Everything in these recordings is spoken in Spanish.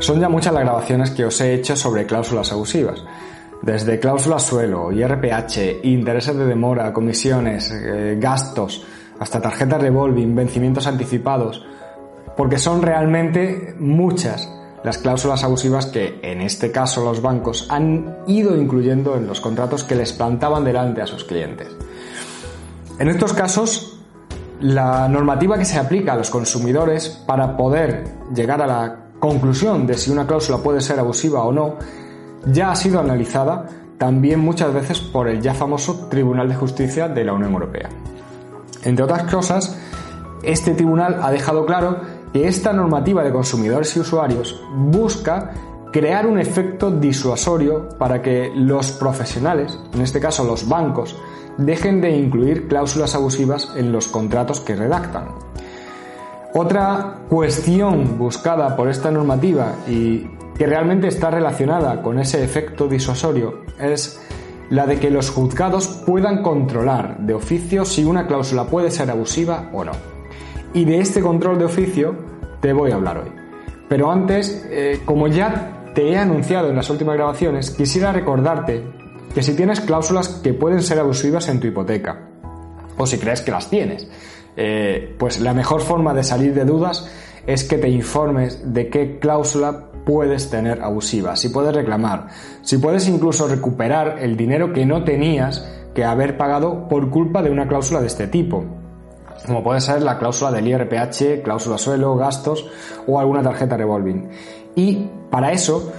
Son ya muchas las grabaciones que os he hecho sobre cláusulas abusivas. Desde cláusulas suelo, IRPH, intereses de demora, comisiones, eh, gastos, hasta tarjetas revolving, vencimientos anticipados, porque son realmente muchas las cláusulas abusivas que, en este caso, los bancos han ido incluyendo en los contratos que les plantaban delante a sus clientes. En estos casos, la normativa que se aplica a los consumidores para poder llegar a la conclusión de si una cláusula puede ser abusiva o no ya ha sido analizada también muchas veces por el ya famoso Tribunal de Justicia de la Unión Europea. Entre otras cosas, este tribunal ha dejado claro que esta normativa de consumidores y usuarios busca crear un efecto disuasorio para que los profesionales, en este caso los bancos, dejen de incluir cláusulas abusivas en los contratos que redactan. Otra cuestión buscada por esta normativa y que realmente está relacionada con ese efecto disuasorio es la de que los juzgados puedan controlar de oficio si una cláusula puede ser abusiva o no. Y de este control de oficio te voy a hablar hoy. Pero antes, eh, como ya te he anunciado en las últimas grabaciones, quisiera recordarte que si tienes cláusulas que pueden ser abusivas en tu hipoteca, o si crees que las tienes, eh, pues la mejor forma de salir de dudas es que te informes de qué cláusula puedes tener abusiva, si puedes reclamar, si puedes incluso recuperar el dinero que no tenías que haber pagado por culpa de una cláusula de este tipo como puede ser la cláusula del IRPH, cláusula suelo, gastos o alguna tarjeta revolving. Y para eso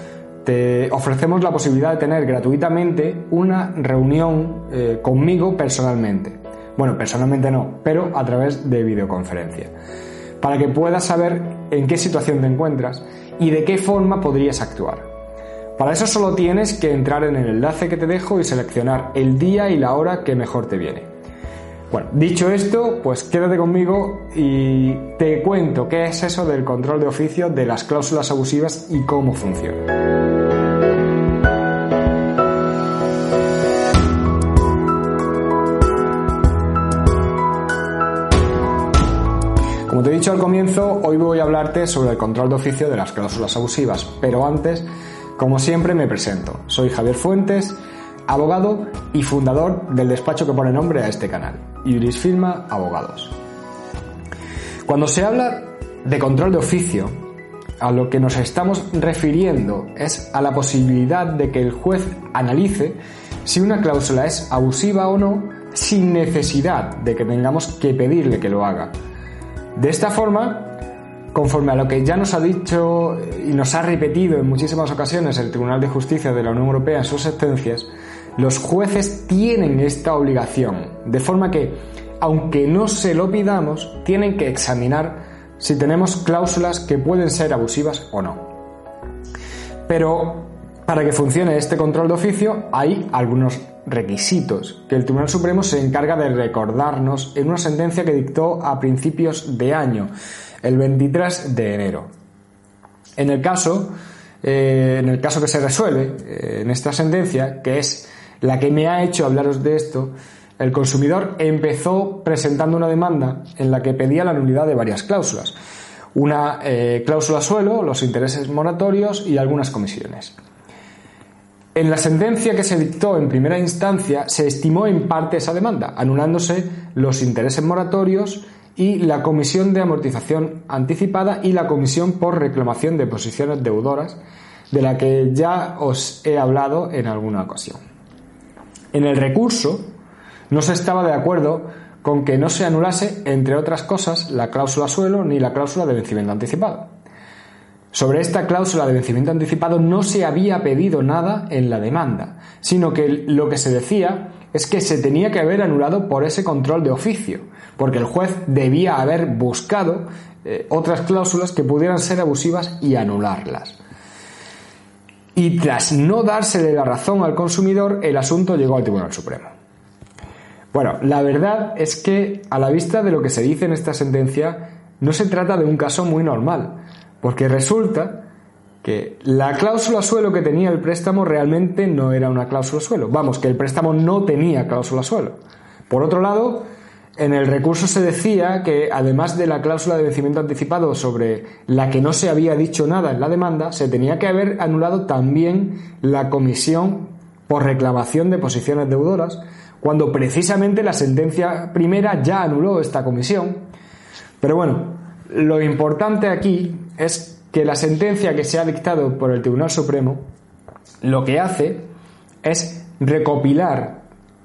te ofrecemos la posibilidad de tener gratuitamente una reunión eh, conmigo personalmente. Bueno, personalmente no, pero a través de videoconferencia. Para que puedas saber en qué situación te encuentras y de qué forma podrías actuar. Para eso solo tienes que entrar en el enlace que te dejo y seleccionar el día y la hora que mejor te viene. Bueno, dicho esto, pues quédate conmigo y te cuento qué es eso del control de oficio, de las cláusulas abusivas y cómo funciona. Como te he dicho al comienzo, hoy voy a hablarte sobre el control de oficio de las cláusulas abusivas, pero antes, como siempre, me presento. Soy Javier Fuentes, abogado y fundador del despacho que pone nombre a este canal, Iuris Firma Abogados. Cuando se habla de control de oficio, a lo que nos estamos refiriendo es a la posibilidad de que el juez analice si una cláusula es abusiva o no sin necesidad de que tengamos que pedirle que lo haga. De esta forma, conforme a lo que ya nos ha dicho y nos ha repetido en muchísimas ocasiones el Tribunal de Justicia de la Unión Europea en sus sentencias, los jueces tienen esta obligación, de forma que, aunque no se lo pidamos, tienen que examinar si tenemos cláusulas que pueden ser abusivas o no. Pero para que funcione este control de oficio hay algunos requisitos que el Tribunal Supremo se encarga de recordarnos en una sentencia que dictó a principios de año, el 23 de enero. En el caso, eh, en el caso que se resuelve eh, en esta sentencia, que es la que me ha hecho hablaros de esto, el consumidor empezó presentando una demanda en la que pedía la nulidad de varias cláusulas. Una eh, cláusula suelo, los intereses moratorios y algunas comisiones. En la sentencia que se dictó en primera instancia se estimó en parte esa demanda, anulándose los intereses moratorios y la comisión de amortización anticipada y la comisión por reclamación de posiciones deudoras, de la que ya os he hablado en alguna ocasión. En el recurso no se estaba de acuerdo con que no se anulase, entre otras cosas, la cláusula suelo ni la cláusula de vencimiento anticipado. Sobre esta cláusula de vencimiento anticipado no se había pedido nada en la demanda, sino que lo que se decía es que se tenía que haber anulado por ese control de oficio, porque el juez debía haber buscado eh, otras cláusulas que pudieran ser abusivas y anularlas y tras no dársele la razón al consumidor, el asunto llegó al Tribunal Supremo. Bueno, la verdad es que a la vista de lo que se dice en esta sentencia, no se trata de un caso muy normal, porque resulta que la cláusula suelo que tenía el préstamo realmente no era una cláusula suelo. Vamos, que el préstamo no tenía cláusula suelo. Por otro lado, en el recurso se decía que además de la cláusula de vencimiento anticipado sobre la que no se había dicho nada en la demanda, se tenía que haber anulado también la comisión por reclamación de posiciones deudoras, cuando precisamente la sentencia primera ya anuló esta comisión. Pero bueno, lo importante aquí es que la sentencia que se ha dictado por el Tribunal Supremo lo que hace es recopilar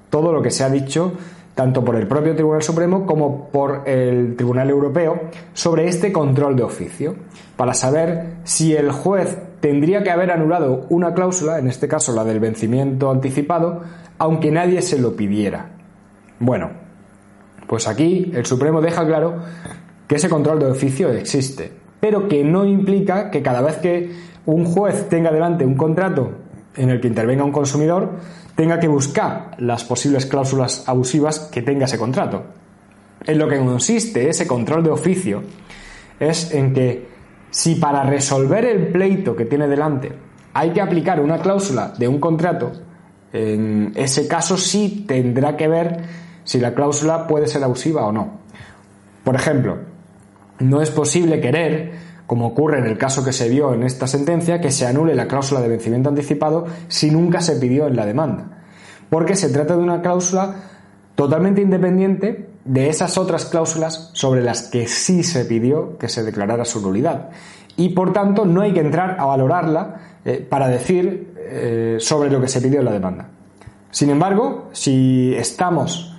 todo lo que se ha dicho tanto por el propio Tribunal Supremo como por el Tribunal Europeo sobre este control de oficio, para saber si el juez tendría que haber anulado una cláusula, en este caso la del vencimiento anticipado, aunque nadie se lo pidiera. Bueno, pues aquí el Supremo deja claro que ese control de oficio existe, pero que no implica que cada vez que un juez tenga delante un contrato en el que intervenga un consumidor, tenga que buscar las posibles cláusulas abusivas que tenga ese contrato. En lo que consiste ese control de oficio es en que si para resolver el pleito que tiene delante hay que aplicar una cláusula de un contrato, en ese caso sí tendrá que ver si la cláusula puede ser abusiva o no. Por ejemplo, no es posible querer como ocurre en el caso que se vio en esta sentencia, que se anule la cláusula de vencimiento anticipado si nunca se pidió en la demanda. Porque se trata de una cláusula totalmente independiente de esas otras cláusulas sobre las que sí se pidió que se declarara su nulidad. Y por tanto no hay que entrar a valorarla eh, para decir eh, sobre lo que se pidió en la demanda. Sin embargo, si estamos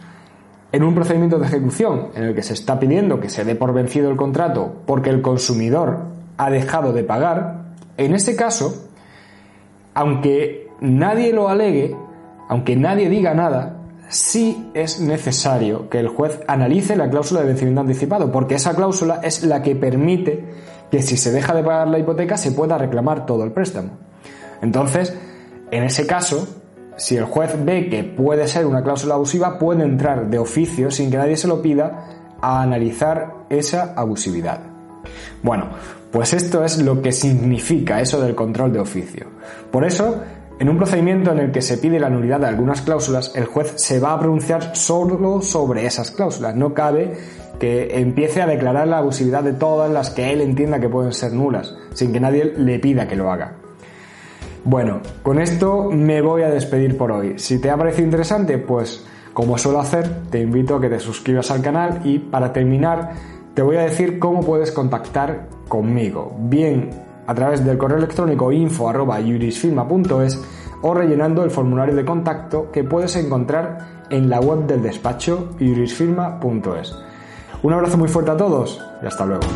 en un procedimiento de ejecución en el que se está pidiendo que se dé por vencido el contrato porque el consumidor ha dejado de pagar, en ese caso, aunque nadie lo alegue, aunque nadie diga nada, sí es necesario que el juez analice la cláusula de vencimiento anticipado, porque esa cláusula es la que permite que si se deja de pagar la hipoteca se pueda reclamar todo el préstamo. Entonces, en ese caso, si el juez ve que puede ser una cláusula abusiva, puede entrar de oficio, sin que nadie se lo pida, a analizar esa abusividad. Bueno, pues esto es lo que significa eso del control de oficio. Por eso, en un procedimiento en el que se pide la nulidad de algunas cláusulas, el juez se va a pronunciar solo sobre esas cláusulas. No cabe que empiece a declarar la abusividad de todas las que él entienda que pueden ser nulas, sin que nadie le pida que lo haga. Bueno, con esto me voy a despedir por hoy. Si te ha parecido interesante, pues como suelo hacer, te invito a que te suscribas al canal y para terminar te voy a decir cómo puedes contactar conmigo, bien a través del correo electrónico info@jurisfirma.es o rellenando el formulario de contacto que puedes encontrar en la web del despacho jurisfirma.es. Un abrazo muy fuerte a todos y hasta luego.